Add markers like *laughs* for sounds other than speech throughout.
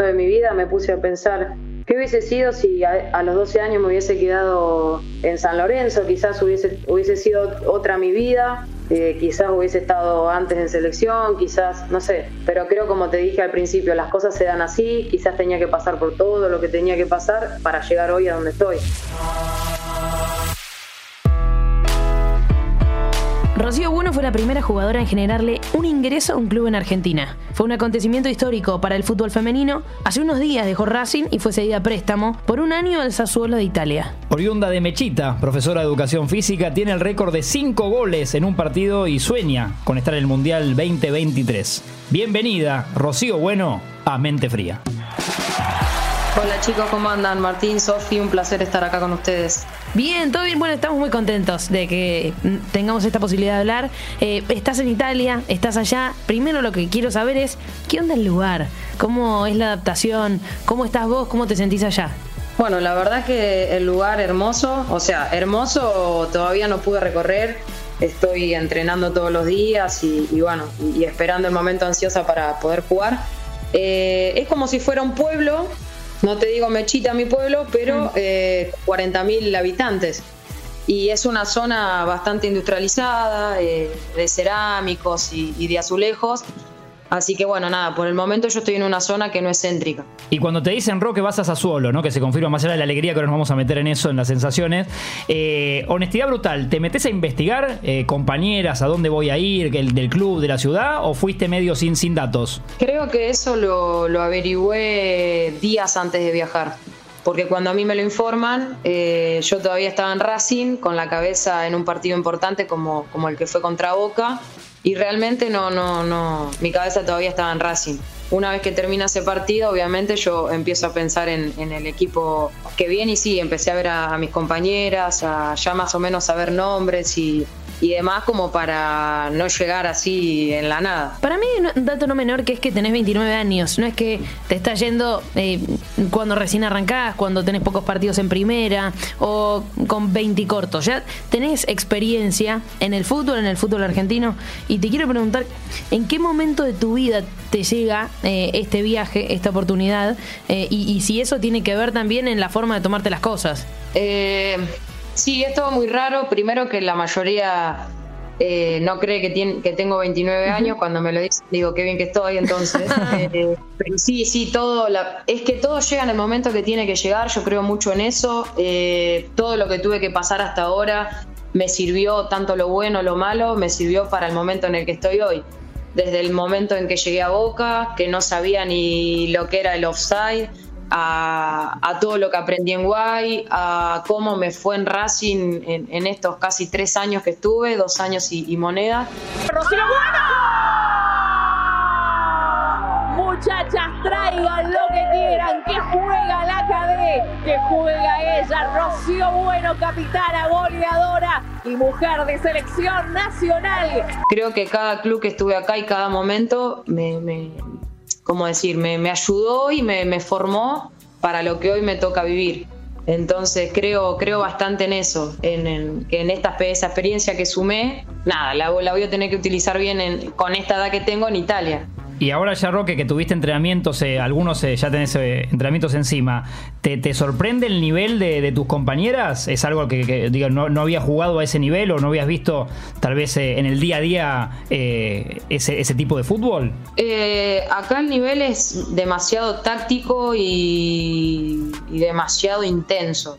momento de mi vida me puse a pensar ¿Qué hubiese sido si a, los 12 años me hubiese quedado en San Lorenzo? Quizás hubiese, hubiese sido otra mi vida, eh, quizás hubiese estado antes en selección, quizás, no sé, pero creo como te dije al principio, las cosas se dan así, quizás tenía que pasar por todo lo que tenía que pasar para llegar hoy a donde estoy. Rocío Bueno fue la primera jugadora en generarle un ingreso a un club en Argentina. Fue un acontecimiento histórico para el fútbol femenino. Hace unos días dejó Racing y fue cedida a préstamo por un año al Sassuolo de Italia. Oriunda de Mechita, profesora de educación física, tiene el récord de cinco goles en un partido y sueña con estar en el Mundial 2023. Bienvenida, Rocío Bueno, a Mente Fría. Hola chicos, ¿cómo andan? Martín, Sofi, un placer estar acá con ustedes. Bien, todo bien. Bueno, estamos muy contentos de que tengamos esta posibilidad de hablar. Eh, estás en Italia, estás allá. Primero lo que quiero saber es, ¿qué onda el lugar? ¿Cómo es la adaptación? ¿Cómo estás vos? ¿Cómo te sentís allá? Bueno, la verdad que el lugar hermoso, o sea, hermoso todavía no pude recorrer. Estoy entrenando todos los días y, bueno, y, esperando el momento ansiosa para poder jugar. Eh, es como si fuera un pueblo no te digo Mechita, mi pueblo, pero mm. eh, 40.000 habitantes. Y es una zona bastante industrializada, eh, de cerámicos y de azulejos, Así que bueno, nada, por el momento yo estoy en una zona que no es céntrica. Y cuando te dicen Roque vas a Sassuolo, ¿no? Que se confirma más allá de la alegría que nos vamos a meter en eso, en las sensaciones. Eh, honestidad brutal, ¿te metes a investigar eh, compañeras, a dónde voy a ir, el, del club, de la ciudad, o fuiste medio sin, sin datos? Creo que eso lo, lo averigüé días antes de viajar porque cuando a mí me lo informan, eh, yo todavía estaba en Racing, con la cabeza en un partido importante como, como el que fue contra Boca, y realmente no, no, no, mi cabeza todavía estaba en Racing. Una vez que termina ese partido, obviamente yo empiezo a pensar en, el equipo que viene y sí, empecé a ver a, mis compañeras, a ya más o menos saber nombres y, y demás como para no llegar así en la nada. Para mí un dato no menor que es que tenés 29 años, no es que te estás yendo eh, cuando recién arrancás, cuando tenés pocos partidos en primera o con 20 cortos, ya tenés experiencia en el fútbol, en el fútbol argentino y te quiero preguntar, ¿en qué momento de tu vida te llega eh, este viaje, esta oportunidad eh, y, y, si eso tiene que ver también en la forma de tomarte las cosas? Eh, Sí, es todo muy raro. Primero que la mayoría eh, no cree que, tiene, que tengo 29 años. Cuando me lo dicen, digo, qué bien que estoy. Entonces, *laughs* eh, sí, sí, todo. es que todo llega en el momento que tiene que llegar. Yo creo mucho en eso. Eh, todo lo que tuve que pasar hasta ahora me sirvió, tanto lo bueno, lo malo, me sirvió para el momento en el que estoy hoy. Desde el momento en que llegué a Boca, que no sabía ni lo que era el offside a, todo lo que aprendí en Guay, a cómo me fue en Racing en, estos casi tres años que estuve, dos años y, moneda. ¡Rocío Bueno! Muchachas, traigan lo que quieran, que juega la KD, que juega ella, Rocío Bueno, capitana, goleadora y mujer de selección nacional. Creo que cada club que estuve acá y cada momento me, como decir, me, ayudó y me, formó para lo que hoy me toca vivir. Entonces creo, creo bastante en eso, en, que en esta esa experiencia que sumé, nada, la, la voy a tener que utilizar bien con esta edad que tengo en Italia. Y ahora ya, Roque, que tuviste entrenamientos, eh, algunos eh, ya tenés eh, entrenamientos encima, ¿te, sorprende el nivel de, tus compañeras? ¿Es algo que, digo, no, no habías jugado a ese nivel o no habías visto tal vez en el día a día ese, tipo de fútbol? acá el nivel es demasiado táctico y, demasiado intenso.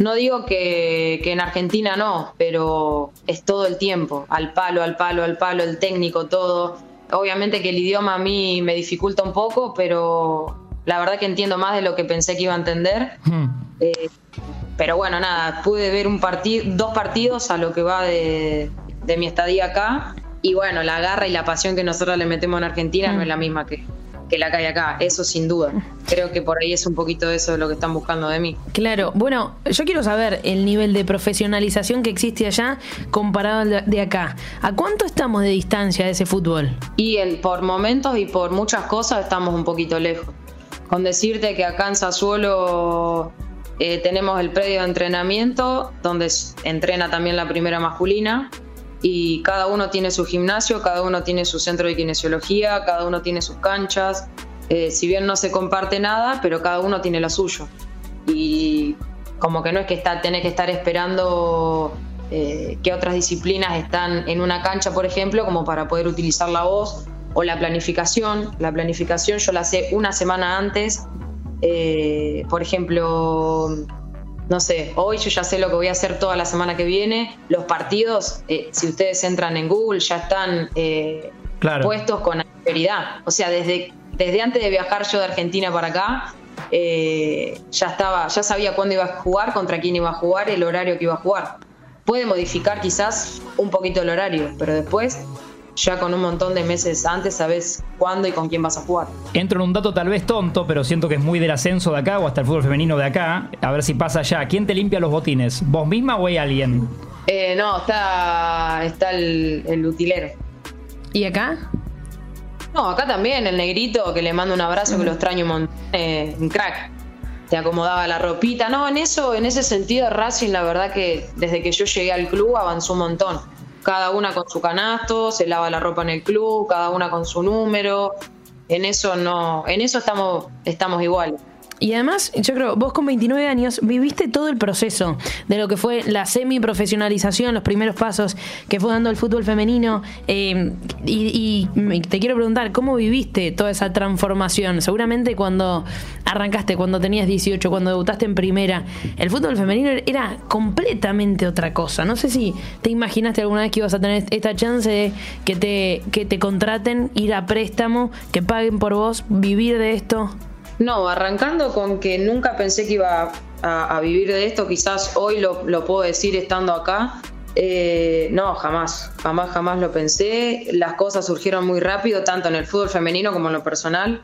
No digo que, que, en Argentina no, pero es todo el tiempo, al palo, al palo, al palo, el técnico, todo. Obviamente que el idioma a mí me dificulta un poco, pero la verdad que entiendo más de lo que pensé que iba a entender. Hmm. Eh, pero bueno, nada, pude ver un partido, dos partidos a lo que va de, mi estadía acá. Y bueno, la garra y la pasión que nosotros le metemos en Argentina no es la misma que, que la que hay acá, eso sin duda. Creo que por ahí es un poquito eso de lo que están buscando de mí. Claro, bueno, yo quiero saber el nivel de profesionalización que existe allá comparado al de acá. ¿A cuánto estamos de distancia de ese fútbol? Y por momentos y por muchas cosas estamos un poquito lejos. Con decirte que acá en Sassuolo eh, tenemos el predio de entrenamiento donde entrena también la primera masculina y cada uno tiene su gimnasio, cada uno tiene su centro de kinesiología, cada uno tiene sus canchas. eh, si bien no se comparte nada, pero cada uno tiene lo suyo. Y como que no es que está, tenés que estar esperando eh, que otras disciplinas están en una cancha, por ejemplo, como para poder utilizar la voz o la planificación. La planificación yo la sé una semana antes. Eh, por ejemplo, no sé, hoy yo ya sé lo que voy a hacer toda la semana que viene. Los partidos, si ustedes entran en Google, ya están puestos con anterioridad. O sea, desde desde antes de viajar yo de Argentina para acá, eh, ya estaba, ya sabía cuándo iba a jugar, contra quién iba a jugar, el horario que iba a jugar. Puede modificar quizás un poquito el horario, pero después ya con un montón de meses antes sabes cuándo y con quién vas a jugar. Entro en un dato tal vez tonto, pero siento que es muy del ascenso de acá o hasta el fútbol femenino de acá. A ver si pasa ya. ¿Quién te limpia los botines? ¿Vos misma o hay alguien? Eh, no, está, está el, el utilero. ¿Y acá? No, acá también, el negrito que le mando un abrazo, que lo extraño un montón, eh, un crack. Te acomodaba la ropita. No, en eso, en ese sentido, Racing, la verdad que desde que yo llegué al club avanzó un montón. Cada una con su canasto, se lava la ropa en el club, cada una con su número. En eso no, en eso estamos, estamos iguales. Y además, yo creo, vos con 29 años viviste todo el proceso de lo que fue la semi-profesionalización, los primeros pasos que fue dando el fútbol femenino. Eh, y, te quiero preguntar, ¿cómo viviste toda esa transformación? Seguramente cuando arrancaste, cuando tenías 18, cuando debutaste en primera, el fútbol femenino era completamente otra cosa. No sé si te imaginaste alguna vez que ibas a tener esta chance de que te, que te contraten, ir a préstamo, que paguen por vos, vivir de esto. No, arrancando con que nunca pensé que iba a, vivir de esto, quizás hoy lo, puedo decir estando acá. Eh, no, jamás, jamás, jamás lo pensé. Las cosas surgieron muy rápido, tanto en el fútbol femenino como en lo personal.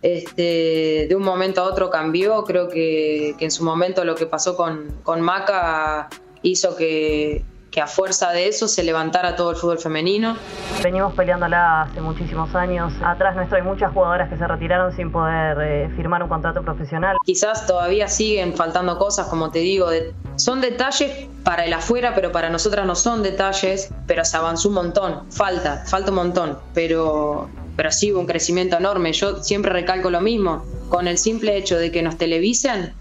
Este, de un momento a otro cambió. Creo que, en su momento lo que pasó con, con Maca hizo que, que a fuerza de eso se levantara todo el fútbol femenino. Venimos peleándola hace muchísimos años. Atrás nuestro hay muchas jugadoras que se retiraron sin poder eh, firmar un contrato profesional. Quizás todavía siguen faltando cosas, como te digo, son detalles para el afuera, pero para nosotras no son detalles, pero se avanzó un montón, falta, falta un montón, pero pero sí hubo un crecimiento enorme. Yo siempre recalco lo mismo, con el simple hecho de que nos televisen,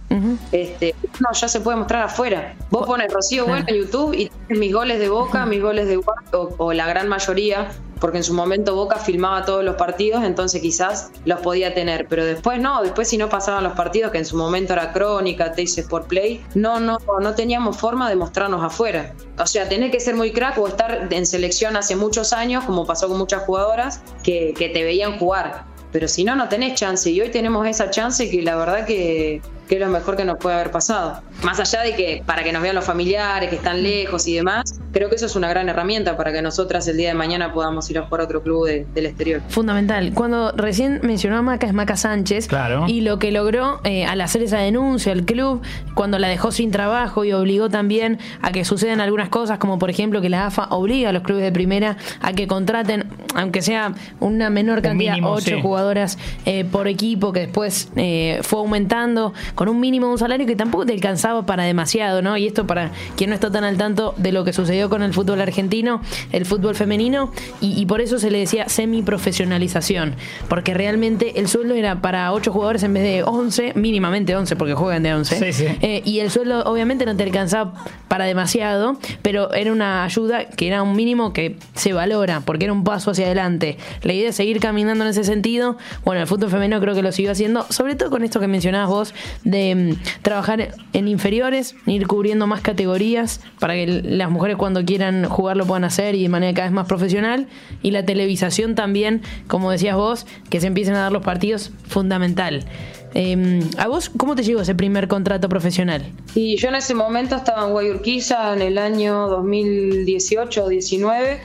este, no, ya se puede mostrar afuera. Vos pones Rocío Bueno en YouTube y tienes mis goles de Boca, mis goles de o, o la gran mayoría porque en su momento Boca filmaba todos los partidos, entonces quizás los podía tener, pero después no, después si no pasaban los partidos, que en su momento era Crónica, Teis Sport Play, no, no, no teníamos forma de mostrarnos afuera. O sea, tenés que ser muy crack o estar en selección hace muchos años, como pasó con muchas jugadoras, que, te veían jugar. Pero si no, no tenés chance. Y hoy tenemos esa chance que la verdad que que es lo mejor que nos puede haber pasado. Más allá de que para que nos vean los familiares que están lejos y demás, creo que eso es una gran herramienta para que nosotras el día de mañana podamos ir a jugar a otro club del exterior. Fundamental. Cuando recién mencionó a Maca es Maca Sánchez claro. y lo que logró eh, al hacer esa denuncia al club, cuando la dejó sin trabajo y obligó también a que sucedan algunas cosas, como por ejemplo que la AFA obliga a los clubes de primera a que contraten, aunque sea una menor cantidad, ocho jugadoras eh, por equipo, que después eh, fue aumentando con un mínimo de un salario que tampoco te alcanzaba para demasiado, ¿no? Y esto para quien no está tan al tanto de lo que sucedió con el fútbol argentino, el fútbol femenino, y, por eso se le decía semi-profesionalización, porque realmente el sueldo era para 8 jugadores en vez de 11, mínimamente 11, porque juegan de 11. Eh, y el sueldo obviamente no te alcanzaba para demasiado, pero era una ayuda que era un mínimo que se valora, porque era un paso hacia adelante. La idea es seguir caminando en ese sentido. Bueno, el fútbol femenino creo que lo siguió haciendo, sobre todo con esto que mencionabas vos de mm, trabajar en inferiores, ir cubriendo más categorías para que las mujeres cuando quieran jugar lo puedan hacer y de manera cada vez más profesional. Y la televisación también, como decías vos, que se empiecen a dar los partidos, fundamental. Em, ¿A vos cómo te llegó ese primer contrato profesional? Y yo en ese momento estaba en Guayurquiza en el año 2018 o 19.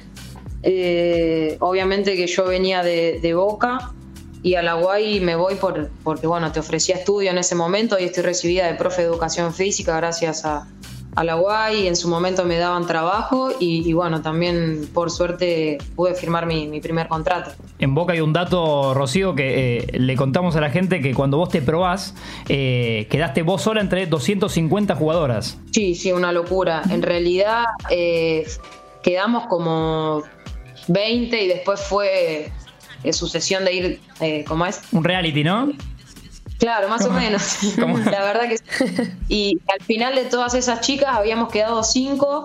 Eh, obviamente que yo venía de, de Boca y a la UAI me voy por, porque, bueno, te ofrecía estudio en ese momento y estoy recibida de profe de educación física gracias a, a la UAI. En su momento me daban trabajo y, bueno, también por suerte pude firmar mi, primer contrato. En Boca hay un dato, Rocío, que eh, le contamos a la gente que cuando vos te probás, eh, quedaste vos sola entre 250 jugadoras. Sí, sí, una locura. En realidad eh, quedamos como 20 y después fue sucesión de ir, ¿cómo es? Un reality, ¿no? Claro, más o menos. *laughs* La verdad que sí. Y al final de todas esas chicas habíamos quedado cinco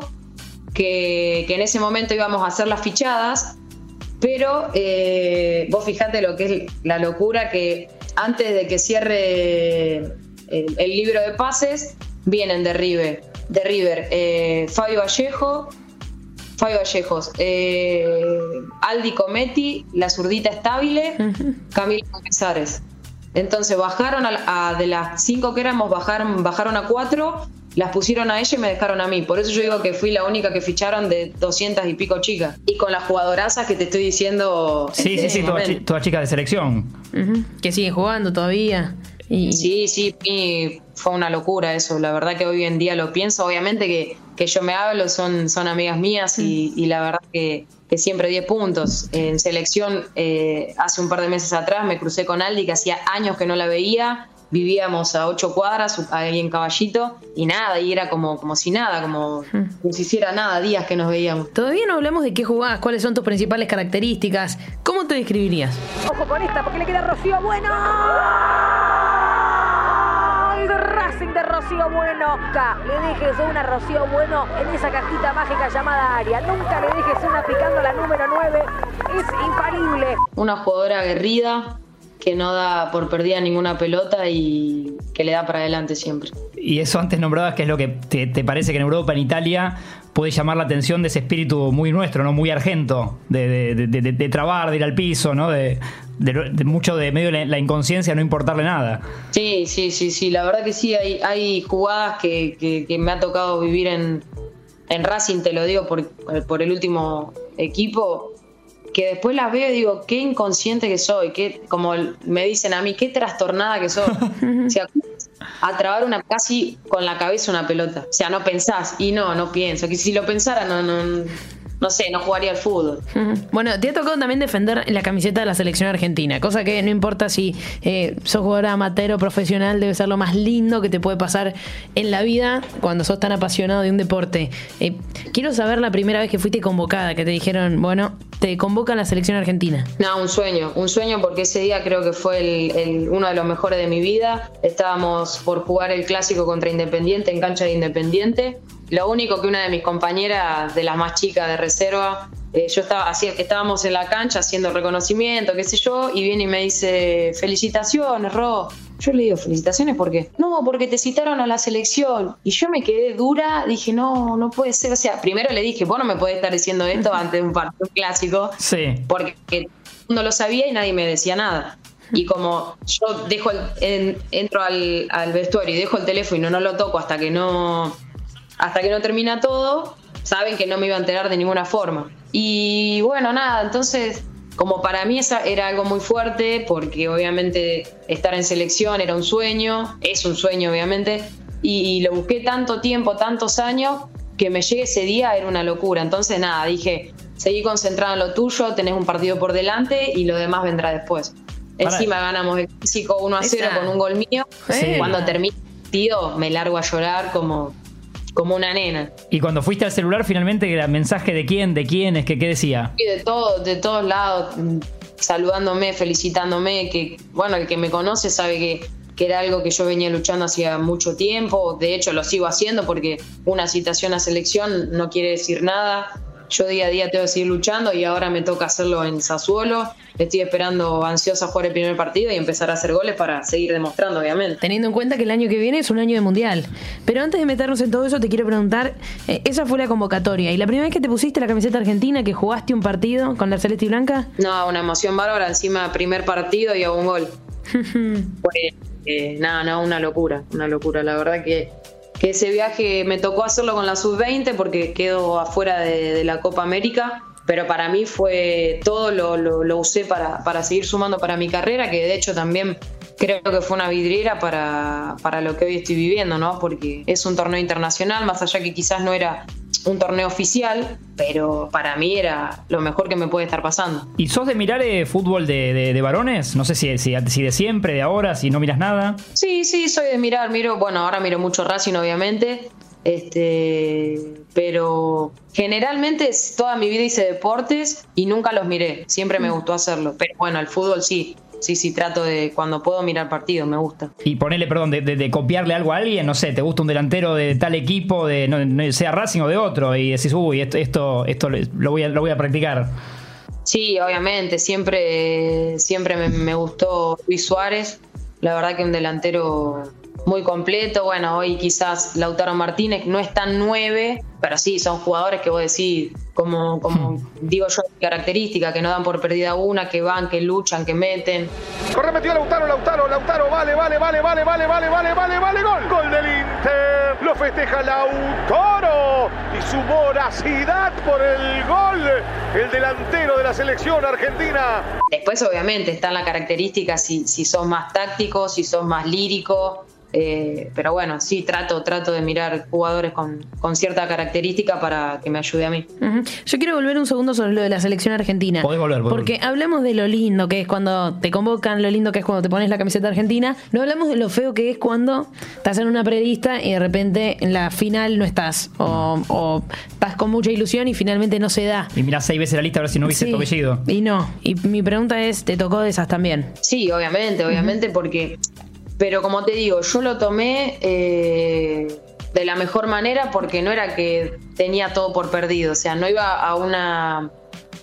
que, que en ese momento íbamos a hacer las fichadas, pero eh, vos fijate lo que es la locura que antes de que cierre el, el libro de pases, vienen de River, de River eh, Fabio Vallejo, Fabio Vallejos, eh, Aldi Cometti, la zurdita estable, Camila Casares. Entonces bajaron a, a- de las cinco que éramos, bajaron, bajaron a cuatro, las pusieron a ella y me dejaron a mí. Por eso yo digo que fui la única que ficharon de 200 y pico chicas. Y con las jugadorazas que te estoy diciendo. Sí, sí, ese sí, toda, momento. chi- toda chica de selección. Que sigue jugando todavía. Y, Sí, sí, y fue una locura eso. La verdad que hoy en día lo pienso. Obviamente que, que yo me hablo, son, son amigas mías y, y la verdad que, que siempre 10 puntos. En selección, eh, hace un par de meses atrás me crucé con Aldi, que hacía años que no la veía. Vivíamos a ocho cuadras, ahí en Caballito, y nada, y era como, como si nada, como, como si hiciera nada, días que nos veíamos. Todavía no hablamos de qué jugás, cuáles son tus principales características. ¿Cómo te describirías? Ojo con esta porque le queda Rocío Bueno. Racing de Rocío Bueno. Nunca le dejes una Rocío Bueno en esa cajita mágica llamada área. Nunca le dejes una picando la número 9. Es infalible. Una jugadora aguerrida, que no da por perdida ninguna pelota y que le da para adelante siempre. Y eso antes nombrabas que es lo que te, te parece que en Europa, en Italia, puede llamar la atención de ese espíritu muy nuestro, ¿no? Muy argento, de, de, de- de- de trabar, de ir al piso, ¿no? De, de- de mucho de medio la, la inconsciencia, no importarle nada. Sí, sí, sí, sí, la verdad que sí, hay, hay jugadas que, que- que me ha tocado vivir en, en Racing, te lo digo por, por el último equipo, que después las veo y digo, qué inconsciente que soy, qué, como me dicen a mí, qué trastornada que soy. O sea, a trabar una casi con la cabeza una pelota. O sea, no pensás, y no, no pienso, que si lo pensara, no, no, no sé, no jugaría al fútbol. Bueno, te ha tocado también defender la camiseta de la selección argentina, cosa que no importa si eh, sos jugador amateur o profesional, debe ser lo más lindo que te puede pasar en la vida cuando sos tan apasionado de un deporte. Eh, quiero saber la primera vez que fuiste convocada, que te dijeron, bueno, te convoca la selección argentina. No, un sueño, un sueño porque ese día creo que fue el, el- uno de los mejores de mi vida. Estábamos por jugar el clásico contra Independiente en cancha de Independiente. Lo único que una de mis compañeras, de las más chicas de reserva, eh, yo estaba así, estábamos en la cancha haciendo reconocimiento, qué sé yo, y viene y me dice, felicitaciones, Ro. Yo le digo, felicitaciones, ¿por qué? No, porque te citaron a la selección. Y yo me quedé dura, dije, no, no puede ser. O sea, primero le dije, vos no me podés estar diciendo esto *laughs* antes de un partido clásico Sí. porque no lo sabía y nadie me decía nada. Y como yo dejo el- en- entro al, al vestuario y dejo el teléfono y no, no lo toco hasta que no hasta que no termina todo, saben que no me iba a enterar de ninguna forma. Y bueno, nada, entonces como para mí esa era algo muy fuerte porque obviamente estar en selección era un sueño, es un sueño obviamente, y, lo busqué tanto tiempo, tantos años, que me llegue ese día era una locura. Entonces nada, dije, seguí concentrado en lo tuyo, tenés un partido por delante y lo demás vendrá después. Para- Encima ganamos el físico 1 a 0 Esa. con un gol mío. Sí. Cuando termina el partido me largo a llorar como, como una nena. Y cuando fuiste al celular, finalmente, ¿era mensaje de quién, de quién, es que qué decía? Y de todo, de todos lados, saludándome, felicitándome, que bueno, el que me conoce sabe que, que era algo que yo venía luchando hacía mucho tiempo, de hecho lo sigo haciendo porque una citación a selección no quiere decir nada. Yo día a día tengo que seguir luchando y ahora me toca hacerlo en Sassuolo. Estoy esperando ansiosa jugar el primer partido y empezar a hacer goles para seguir demostrando, obviamente. Teniendo en cuenta que el año que viene es un año de mundial. Pero antes de meternos en todo eso, te quiero preguntar: eh, esa fue la convocatoria. ¿Y la primera vez que te pusiste la camiseta argentina, que jugaste un partido con la Celeste y Blanca? No, una emoción bárbara, encima primer partido y hago un gol. *laughs* Fue, eh, nada, no, una locura, una locura. La verdad que, que ese viaje me tocó hacerlo con la sub-20 porque quedo afuera de, la Copa América, pero para mí fue todo lo, lo- lo usé para, para seguir sumando para mi carrera, que de hecho también creo que fue una vidriera para, para lo que hoy estoy viviendo, ¿no? Porque es un torneo internacional, más allá que quizás no era un torneo oficial, pero para mí era lo mejor que me puede estar pasando. ¿Y sos de mirar eh, fútbol de, de- de varones? No sé si, si, si de siempre, de ahora, si no miras nada. Sí, sí, soy de mirar, miro, bueno, ahora miro mucho Racing, obviamente. Este, pero generalmente toda mi vida hice deportes y nunca los miré. Siempre me gustó hacerlo. Pero bueno, el fútbol sí. Sí, sí, trato de cuando puedo mirar partidos, me gusta. Y ponerle, perdón, de, copiarle algo a alguien, no sé, te gusta un delantero de tal equipo, de no, sea Racing o de otro, y decís, uy, esto, esto, esto lo, voy a, lo voy a practicar. Sí, obviamente, siempre, siempre me, me gustó Luis Suárez. La verdad que un delantero muy completo. Bueno, hoy quizás Lautaro Martínez no es tan nueve, pero sí, son jugadores que vos decís, como, como hmm. digo yo, característica, que no dan por perdida una, que van, que luchan, que meten. Corre, metió Lautaro, Lautaro, Lautaro, vale, vale, vale, vale, vale, vale, vale, vale, vale, gol. Gol del Inter. Lo festeja Lautaro y su voracidad por el gol. El delantero de la selección argentina. Después, obviamente, están las características si, si son más tácticos, si son más líricos eh, pero bueno, sí, trato, trato de mirar jugadores con, cierta característica para que me ayude a mí. Yo quiero volver un segundo sobre lo de la selección argentina. volver, Porque hablamos de lo lindo que es cuando te convocan, lo lindo que es cuando te pones la camiseta argentina. No hablamos de lo feo que es cuando estás en una prelista y de repente en la final no estás. O, estás con mucha ilusión y finalmente no se da. Y mirás seis veces la lista a ver si no hubiese sí, Y no. Y mi pregunta es, ¿te tocó de esas también? Sí, obviamente, obviamente, porque pero como te digo, yo lo tomé eh, de la mejor manera porque no era que tenía todo por perdido. O sea, no iba a una,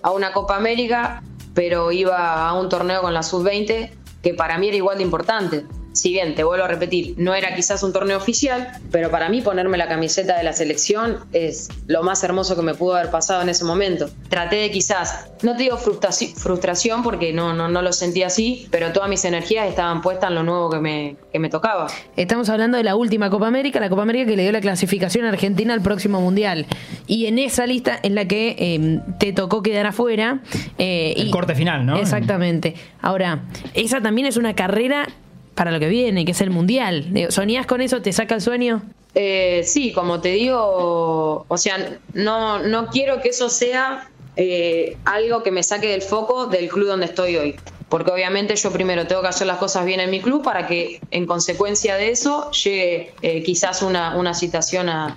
a una Copa América, pero iba a un torneo con la Sub-20 que para mí era igual de importante si bien te vuelvo a repetir, no era quizás un torneo oficial, pero para mí ponerme la camiseta de la selección es lo más hermoso que me pudo haber pasado en ese momento. Traté de quizás, no te digo frustración porque no, no, no lo sentí así, pero todas mis energías estaban puestas en lo nuevo que me, que me tocaba. Estamos hablando de la última Copa América, la Copa América que le dio la clasificación a Argentina al próximo Mundial. Y en esa lista en la que em, te tocó quedar afuera. Eh, El corte final, ¿no? Exactamente. Ahora, esa también es una carrera para lo que viene, que es el mundial. ¿Sonías con eso? ¿Te saca el sueño? Eh, sí, como te digo, o sea, no, no quiero que eso sea eh, algo que me saque del foco del club donde estoy hoy. Porque obviamente yo primero tengo que hacer las cosas bien en mi club para que en consecuencia de eso llegue eh, quizás una, una citación a,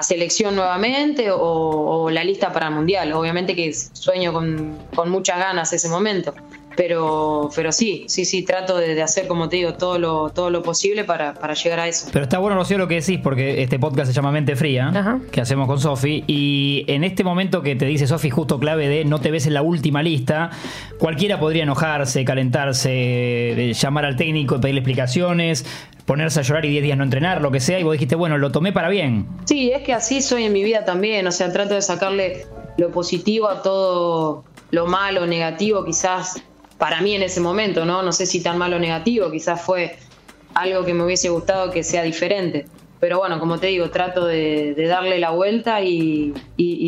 selección nuevamente o, la lista para el mundial. Obviamente que sueño con, con muchas ganas ese momento. Pero, pero sí, sí, sí, trato de, hacer, como te digo, todo lo, todo lo posible para, llegar a eso. Pero está bueno, Rocío, lo que decís, porque este podcast se llama Mente Fría, que hacemos con Sofi, y en este momento que te dice Sofi justo clave de no te ves en la última lista, cualquiera podría enojarse, calentarse, llamar al técnico, pedirle explicaciones, ponerse a llorar y 10 días no entrenar, lo que sea, y vos dijiste, bueno, lo tomé para bien. Sí, es que así soy en mi vida también, o sea, trato de sacarle lo positivo a todo lo malo, negativo, quizás para mí en ese momento, ¿no? No sé si tan malo o negativo, quizás fue algo que me hubiese gustado que sea diferente. Pero bueno, como te digo, trato de, darle la vuelta y,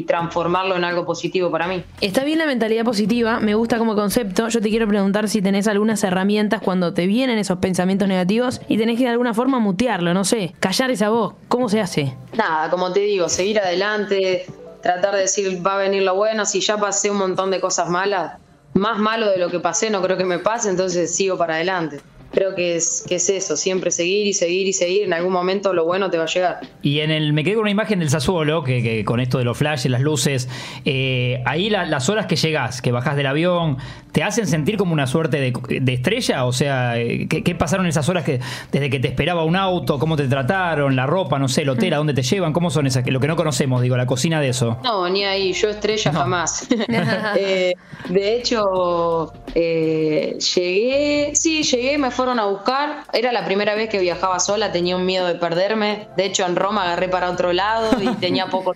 transformarlo en algo positivo para mí. Está bien la mentalidad positiva, me gusta como concepto. Yo te quiero preguntar si tenés algunas herramientas cuando te vienen esos pensamientos negativos y tenés que de alguna forma mutearlo, no sé, callar esa voz. ¿Cómo se hace? Nada, como te digo, seguir adelante, tratar de decir va a venir lo bueno. Si ya pasé un montón de cosas malas, más malo de lo que pasé no creo que me pase, entonces sigo para adelante creo que es, que es eso, siempre seguir y seguir y seguir, en algún momento lo bueno te va a llegar. Y en el, me quedé con una imagen del Sassuolo, que, con esto de los flashes, las luces, eh, ahí las horas que llegas, que bajás del avión, ¿te hacen sentir como una suerte de, estrella? O sea, eh, ¿qué, pasaron esas horas que desde que te esperaba un auto, cómo te trataron, la ropa, no sé, el hotel, a dónde te llevan, cómo son esas, lo que no conocemos, digo, la cocina de eso? No, ni ahí, yo estrella jamás. *laughs* *laughs* Eh, de hecho, llegué, sí, llegué, me fueron a buscar. Era la primera vez que viajaba sola, tenía un miedo de perderme. De hecho, en Roma agarré para otro lado y *laughs* tenía poco.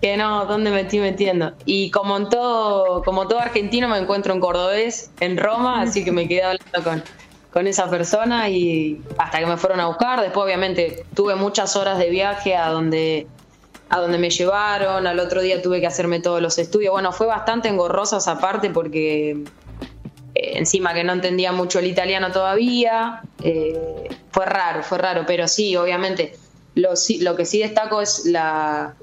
que no, ¿dónde me estoy metiendo? Y como en todo, como todo argentino, me encuentro en cordobés, en Roma, así que me quedé hablando con, con esa persona y hasta que me fueron a buscar. Después, obviamente, tuve muchas horas de viaje a donde a donde me llevaron, al otro día tuve que hacerme todos los estudios. Bueno, fue bastante engorrosa esa parte porque encima que no entendía mucho el italiano todavía, eh, fue raro, fue raro, pero sí, obviamente, lo, lo que sí destaco es la,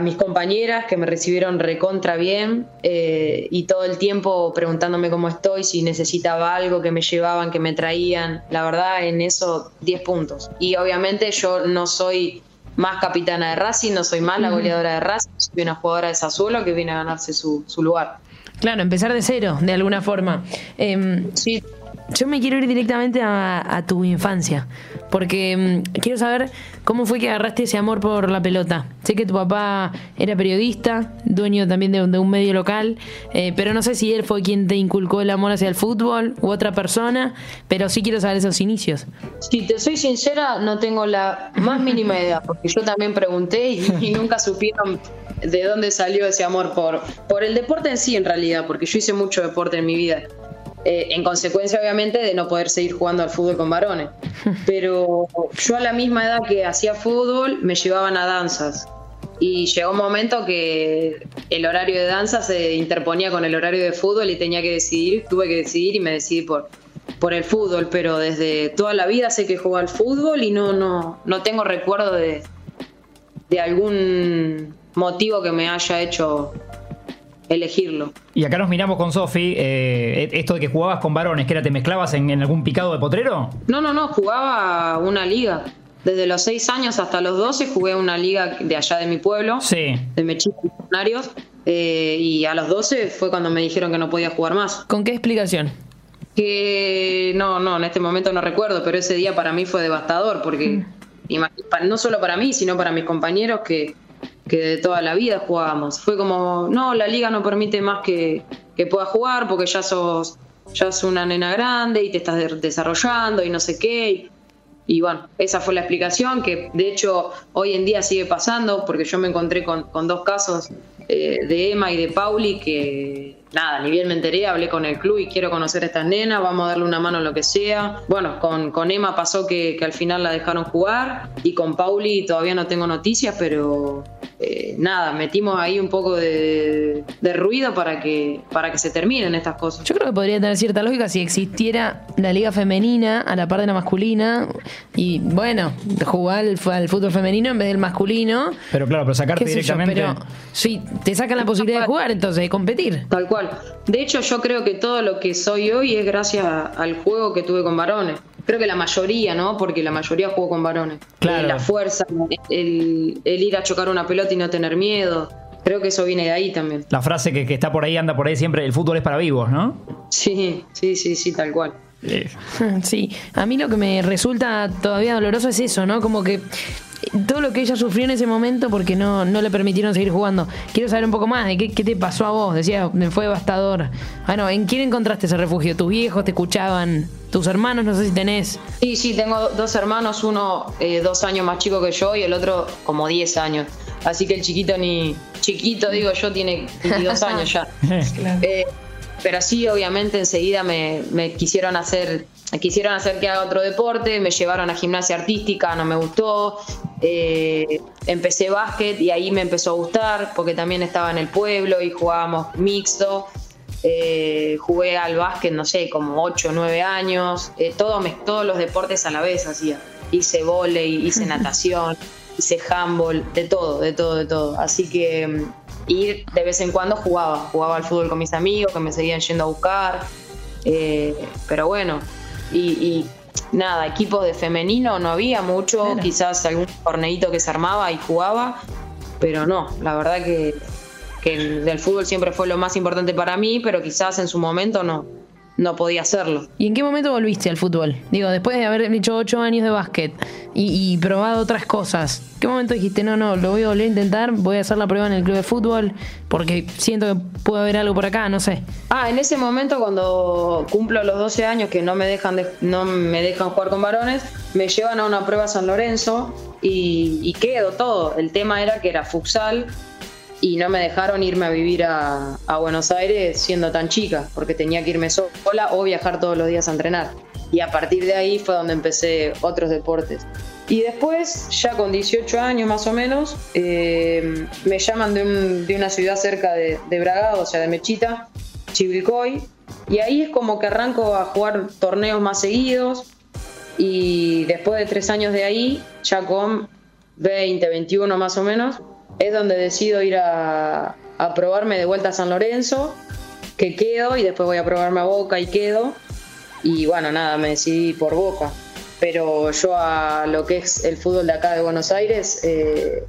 mis compañeras que me recibieron recontra bien eh, y todo el tiempo preguntándome cómo estoy, si necesitaba algo, que me llevaban, que me traían. La verdad, en eso 10 puntos. Y obviamente yo no soy más capitana de Racing, no soy más la goleadora de Racing, soy una jugadora de Sassuolo que viene a ganarse su, su lugar. Claro, empezar de cero, de alguna forma. Em, Sí, yo me quiero ir directamente a, tu infancia, porque mm, quiero saber cómo fue que agarraste ese amor por la pelota. Sé que tu papá era periodista, dueño también de, de un medio local, eh, pero no sé si él fue quien te inculcó el amor hacia el fútbol u otra persona, pero sí quiero saber esos inicios. Si te soy sincera, no tengo la más mínima idea, porque yo también pregunté y, y nunca supieron de dónde salió ese amor por, por el deporte en sí, en realidad, porque yo hice mucho deporte en mi vida. Eh, en consecuencia, obviamente, de no poder seguir jugando al fútbol con varones. *laughs* Pero yo a la misma edad que hacía fútbol, me llevaban a danzas. Y llegó un momento que el horario de danza se interponía con el horario de fútbol y tenía que decidir, tuve que decidir y me decidí por, por el fútbol, pero desde toda la vida sé que juego al fútbol y no, no, no tengo recuerdo de, de algún motivo que me haya hecho elegirlo. Y acá nos miramos con Sofi, eh, esto de que jugabas con varones, que era te mezclabas en, en algún picado de potrero. No, no, no, jugaba una liga. Desde los 6 años hasta los 12 jugué una liga de allá de mi pueblo, Sí. de Mechita Millonarios, eh, y a los 12 fue cuando me dijeron que no podía jugar más. ¿Con qué explicación? Que no, no, en este momento no recuerdo, pero ese día para mí fue devastador, porque pa- no solo para mí, sino para mis compañeros que, que de toda la vida jugábamos. Fue como, no, la liga no permite más que, que puedas jugar porque ya sos, ya sos una nena grande y te estás de- desarrollando y no sé qué. Y, y bueno, esa fue la explicación que de hecho hoy en día sigue pasando porque yo me encontré con, con dos casos eh, de Emma y de Pauli que nada, ni bien me enteré, hablé con el club y quiero conocer a estas nenas, vamos a darle una mano en lo que sea. Bueno, con, con Emma pasó que, que al final la dejaron jugar y con Pauli todavía no tengo noticias, pero eh, nada, metimos ahí un poco de, de ruido para que, para que se terminen estas cosas. Yo creo que podría tener cierta lógica si existiera la liga femenina a la par de la masculina y bueno, jugar al, fútbol femenino en vez del masculino. Pero claro, pero sacarte yo, directamente. pero sí, te sacan la posibilidad de *laughs* jugar entonces, de competir. Tal cual. De hecho, yo creo que todo lo que soy hoy es gracias al juego que tuve con varones. Creo que la mayoría, ¿no? Porque la mayoría jugó con varones. Claro. Eh, la fuerza, el, el ir a chocar una pelota y no tener miedo. Creo que eso viene de ahí también. La frase que, que está por ahí, anda por ahí siempre, el fútbol es para vivos, ¿no? Sí, sí, sí, sí, tal cual. Sí, *laughs* a mí lo que me resulta todavía doloroso es eso, ¿no? Como que todo lo que ella sufrió en ese momento porque no, no le permitieron seguir jugando. Quiero saber un poco más de qué, qué te pasó a vos. Decía, me fue devastador. Bueno, ¿en quién encontraste ese refugio? ¿Tus viejos te escuchaban? ¿Tus hermanos? No sé si tenés. Sí, sí, tengo do- dos hermanos, uno eh, dos años más chico que yo y el otro como 10 años. Así que el chiquito ni... Chiquito, digo yo, tiene 22 años ya. *laughs* Eh, pero sí, obviamente enseguida me, me quisieron hacer quisieron hacer que haga otro deporte, me llevaron a gimnasia artística, no me gustó, eh, empecé básquet y ahí me empezó a gustar porque también estaba en el pueblo y jugábamos mixto, eh, jugué al básquet, no sé, como 8 o 9 años, eh, todo, me- todos los deportes a la vez hacía, hice volei, hice *laughs* natación, hice handball, de todo, de todo, de todo, así que mm, y de vez en cuando jugaba, jugaba al fútbol con mis amigos que me seguían yendo a buscar, eh, pero bueno, y, y nada, equipos de femenino no había mucho, Claro. quizás algún torneito que se armaba y jugaba, pero no, la verdad que, que el del fútbol siempre fue lo más importante para mí, pero quizás en su momento no, no podía hacerlo. ¿Y en qué momento volviste al fútbol? Digo, después de haber hecho ocho años de básquet y, y probado otras cosas, ¿qué momento dijiste, no, no, lo voy a volver a intentar, voy a hacer la prueba en el club de fútbol porque siento que puede haber algo por acá, no sé? Ah, en ese momento cuando cumplo los 12 años que no me dejan de- no me dejan jugar con varones, me llevan a una prueba a San Lorenzo y, y quedo todo. El tema era que era futsal y no me dejaron irme a vivir a, a Buenos Aires siendo tan chica, porque tenía que irme sola o viajar todos los días a entrenar. Y a partir de ahí fue donde empecé otros deportes. Y después, ya con 18 años más o menos, eh, me llaman de, de una ciudad cerca de, de Bragado, o sea, de Mechita, Chivilcoy, y ahí es como que arranco a jugar torneos más seguidos, y después de tres años de ahí, ya con 20, 21 más o menos, es donde decido ir a, a probarme de vuelta a San Lorenzo, que quedo, y después voy a probarme a Boca y quedo, y bueno, nada, me decidí por Boca. pero yo a lo que es el fútbol de acá de Buenos Aires, eh,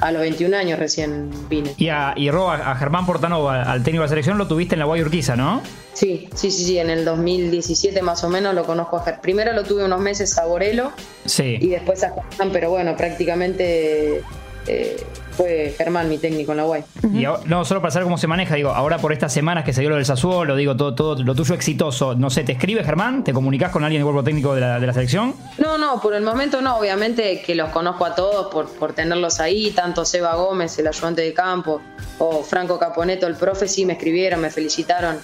a los 21 años recién vine. Y a, y a Germán Portanova, al técnico de la selección, lo tuviste en la Guayurquiza, ¿no? Sí, sí, sí, sí, en el 2017 más o menos lo conozco a Germán. Primero lo tuve unos meses a Borelo Sí. y después a Germán, pero bueno, prácticamente eh, fue Germán mi técnico en la UAI. Y ahora- no, solo para saber cómo se maneja, digo, ahora por estas semanas que se dio lo del Sassuolo, digo, todo, todo lo tuyo exitoso, no sé, ¿te escribe Germán? ¿Te comunicas con alguien del cuerpo técnico de la, de la selección? No, no, por el momento no, obviamente que los conozco a todos por, por tenerlos ahí, tanto Seba Gómez, el ayudante de campo, o Franco Caponeto, el profe, sí me escribieron, me felicitaron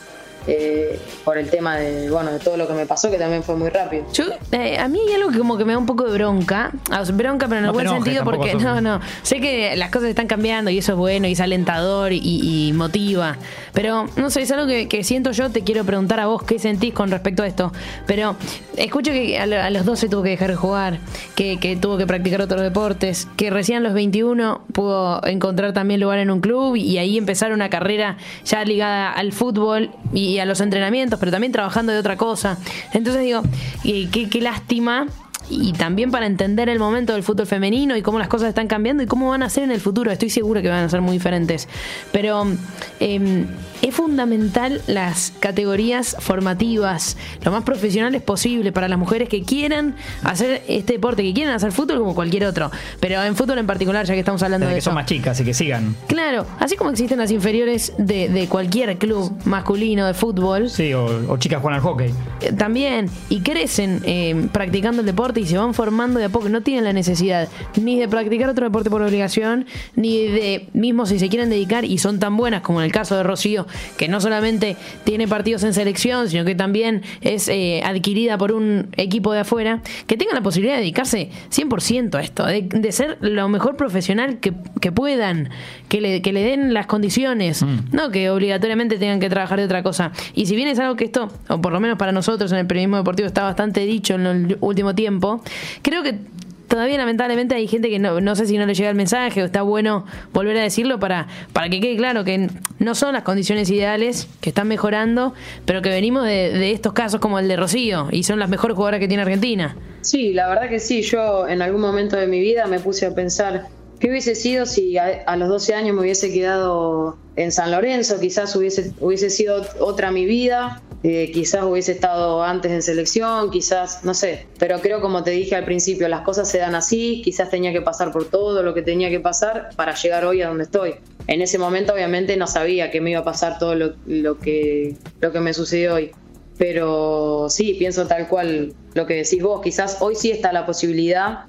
eh, por el tema de, bueno, de todo lo que me pasó, que también fue muy rápido. Yo, eh, a mí hay algo que como que me da un poco de bronca. Ah, bronca, pero en el No buen sentido, porque sos- no, no. Sé que las cosas están cambiando y eso es bueno y es alentador y, y motiva. Pero no sé, es algo que, que siento yo. Te quiero preguntar a vos qué sentís con respecto a esto. Pero escucho que a, a los 12 tuvo que dejar de jugar, que, que tuvo que practicar otros deportes, que recién a los 21 pudo encontrar también lugar en un club y, y ahí empezar una carrera ya ligada al fútbol y a los entrenamientos, pero también trabajando de otra cosa. Entonces digo, y qué, qué lástima. Y también para entender el momento del fútbol femenino y cómo las cosas están cambiando y cómo van a ser en el futuro. Estoy segura que van a ser muy diferentes. Pero eh, es fundamental las categorías formativas, lo más profesionales posible para las mujeres que quieran hacer este deporte, que quieran hacer fútbol como cualquier otro. Pero en fútbol en particular, ya que estamos hablando Desde de que eso. son más chicas y que sigan. Claro, así como existen las inferiores de, de cualquier club masculino de fútbol, Sí, o, o chicas juegan al hockey. eh, también, y crecen eh, practicando el deporte y se van formando de a poco, no tienen la necesidad ni de practicar otro deporte por obligación, ni de, mismo si se quieren dedicar y son tan buenas como en el caso de Rocío, que no solamente tiene partidos en selección, sino que también es eh, adquirida por un equipo de afuera, que tengan la posibilidad de dedicarse 100% a esto, de, de ser lo mejor profesional que, que puedan, que le, que le den las condiciones, no que obligatoriamente tengan que trabajar de otra cosa. Y si bien es algo que esto, o por lo menos para nosotros en el periodismo deportivo está bastante dicho en el último tiempo, creo que todavía lamentablemente hay gente que no, no sé si no le llega el mensaje o está bueno volver a decirlo para, para que quede claro que no son las condiciones ideales, que están mejorando, pero que venimos de, de estos casos como el de Rocío y son las mejores jugadoras que tiene Argentina. Sí, la verdad que sí. Yo en algún momento de mi vida me puse a pensar qué hubiese sido si a, los 12 años me hubiese quedado en San Lorenzo, quizás hubiese, hubiese sido otra mi vida, eh, quizás hubiese estado antes en selección, quizás, no sé, pero creo como te dije al principio, las cosas se dan así, quizás tenía que pasar por todo lo que tenía que pasar para llegar hoy a donde estoy. En ese momento obviamente no sabía que me iba a pasar todo lo, lo que, lo que me sucedió hoy. Pero sí, pienso tal cual lo que decís vos. Quizás hoy sí está la posibilidad,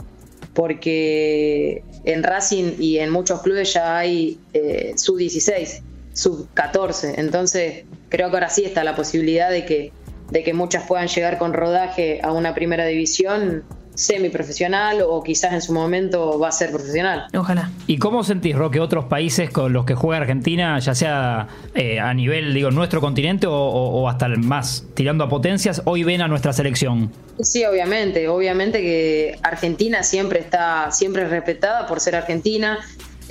porque en Racing y en muchos clubes ya hay eh, sub 16, sub 14. Entonces, creo que ahora sí está la posibilidad de que, de que muchas puedan llegar con rodaje a una primera división semiprofesional o quizás en su momento va a ser profesional. Ojalá. ¿Y cómo sentís, Ro, que otros países con los que juega Argentina, ya sea eh, a nivel, digo, nuestro continente o, o- o hasta el más tirando a potencias, hoy ven a nuestra selección? Sí, obviamente, obviamente que Argentina siempre está, siempre es respetada por ser Argentina.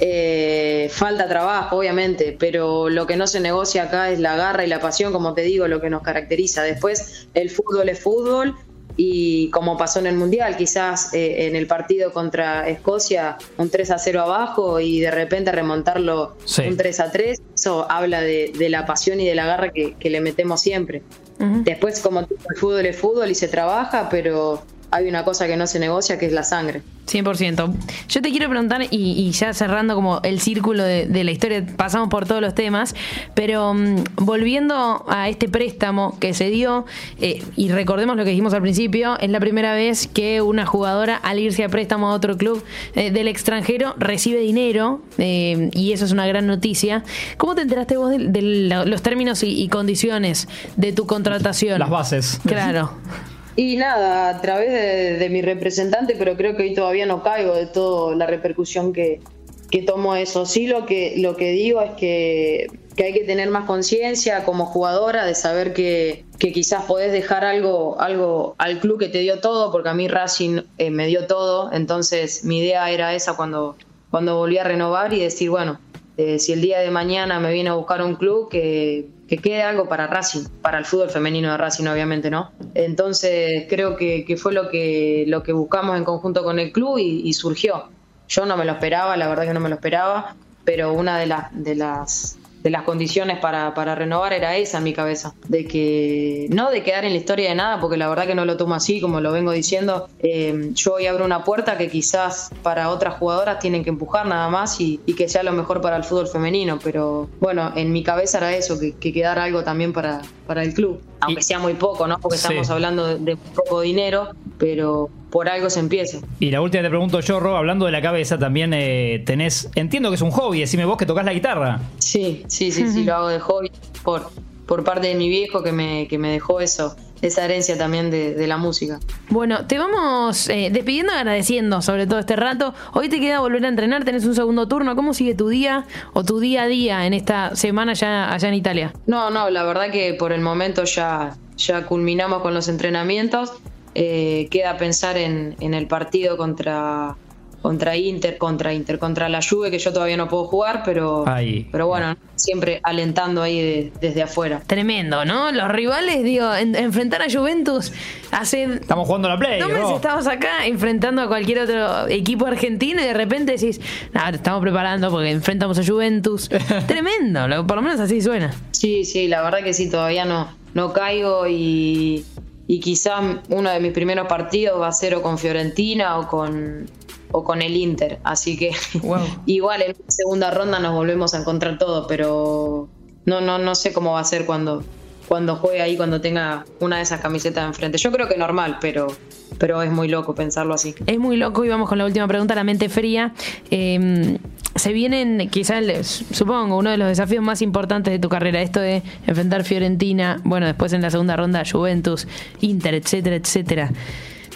Eh, falta trabajo, obviamente, pero lo que no se negocia acá es la garra y la pasión, como te digo, lo que nos caracteriza. Después, el fútbol es fútbol y como pasó en el Mundial, quizás eh, en el partido contra Escocia, un 3 a 0 abajo y de repente remontarlo Sí. un 3 a 3, eso habla de, de la pasión y de la garra que, que le metemos siempre. Después, como el fútbol es fútbol y se trabaja, pero hay una cosa que no se negocia, que es la sangre. 100%. Yo te quiero preguntar, y, y ya cerrando como el círculo de, de la historia, pasamos por todos los temas, pero mm, volviendo a este préstamo que se dio, eh, y recordemos lo que dijimos al principio, es la primera vez que una jugadora al irse a préstamo a otro club eh, del extranjero recibe dinero, eh, y eso es una gran noticia. ¿Cómo te enteraste vos de, los términos y, y condiciones de tu contratación? Las bases. Claro. *laughs* Y nada, a través de, mi representante, pero creo que hoy todavía no caigo de toda la repercusión que, que tomó eso. Sí, lo que, lo que digo es que, que hay que tener más conciencia como jugadora de saber que, que quizás podés dejar algo, algo al club que te dio todo, porque a mí Racing eh, me dio todo. Entonces, mi idea era esa cuando, cuando volví a renovar y decir, bueno, eh, si el día de mañana me viene a buscar un club, que, que quede algo para Racing, para el fútbol femenino de Racing, obviamente, ¿no? Entonces creo que, que fue lo que, lo que buscamos en conjunto con el club y, y surgió. Yo no me lo esperaba, la verdad que no me lo esperaba, pero una de, las de las de las condiciones para, para, renovar era esa en mi cabeza, de que no de quedar en la historia de nada, porque la verdad que no lo tomo así, como lo vengo diciendo, eh, yo hoy abro una puerta que quizás para otras jugadoras tienen que empujar nada más y, y, que sea lo mejor para el fútbol femenino, pero bueno, en mi cabeza era eso, que, que quedara algo también para, para el club, aunque y, sea muy poco, ¿no? Porque sí. estamos hablando de, de poco dinero, pero por algo se empieza. Y la última te pregunto yo, Rob, hablando de la cabeza, también eh, tenés, entiendo que es un hobby, decime vos que tocas la guitarra. Sí, sí, sí, sí, lo hago de hobby por, por parte de mi viejo que me, que me dejó eso, esa herencia también de, de la música. Bueno, te vamos eh, despidiendo agradeciendo sobre todo este rato. Hoy te queda volver a entrenar, tenés un segundo turno. ¿Cómo sigue tu día o tu día a día en esta semana ya allá en Italia? No, no, la verdad que por el momento ya, ya culminamos con los entrenamientos. Eh, queda pensar en, en, el partido contra, contra Inter, contra Inter, contra la Juve, que yo todavía no puedo jugar, pero, ahí. pero bueno, siempre alentando ahí de, desde afuera. Tremendo, ¿no? Los rivales, digo, en, enfrentar a Juventus hace... Estamos jugando la Play, No meses estamos acá enfrentando a cualquier otro equipo argentino y de repente decís, nada, te estamos preparando porque enfrentamos a Juventus. *laughs* Tremendo, por lo menos así suena. Sí, sí, la verdad que sí, todavía no, no caigo y y quizá uno de mis primeros partidos va a ser o con Fiorentina o con, o con el Inter. Así que *laughs* wow. igual en segunda ronda nos volvemos a encontrar todo, pero no, no, no sé cómo va a ser cuando, cuando juegue ahí, cuando tenga una de esas camisetas enfrente. Yo creo que normal, pero, pero es muy loco pensarlo así. Es muy loco y vamos con la última pregunta, la mente fría. Eh, se vienen, quizás, supongo, uno de los desafíos más importantes de tu carrera, esto de enfrentar Fiorentina, bueno, después en la segunda ronda Juventus, Inter, etcétera, etcétera.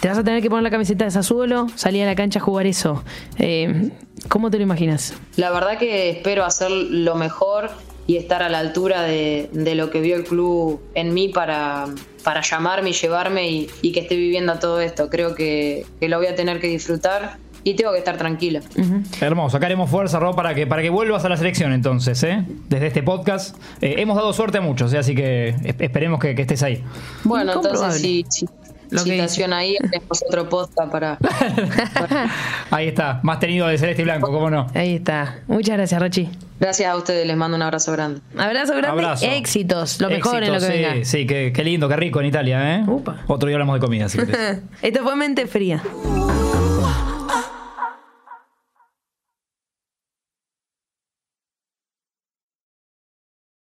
Te vas a tener que poner la camiseta de Sassuolo, salir a la cancha a jugar eso. Eh, ¿Cómo te lo imaginas? La verdad que espero hacer lo mejor y estar a la altura de, de lo que vio el club en mí para, para llamarme y llevarme y, y, que esté viviendo todo esto. Creo que, que lo voy a tener que disfrutar y tengo que estar tranquila. Uh -huh. Hermoso, sacaremos fuerza, Rob, para que, para que vuelvas a la selección entonces, ¿eh? Desde este podcast. Eh, hemos dado suerte a muchos, ¿eh? así que esperemos que, que estés ahí. Bueno, entonces sí, sí. Lo Citación que ahí, tenemos otro podcast para, *laughs* para... ahí está, más tenido de Celeste y Blanco, ¿cómo no? Ahí está. Muchas gracias, Rochi. Gracias a ustedes, les mando un abrazo grande. Abrazo grande, abrazo. éxitos, lo mejor en lo que sí, venga. Sí, qué, qué lindo, qué rico en Italia, ¿eh? Upa. Otro día hablamos de comida, si *laughs* Esto fue Mente Fría.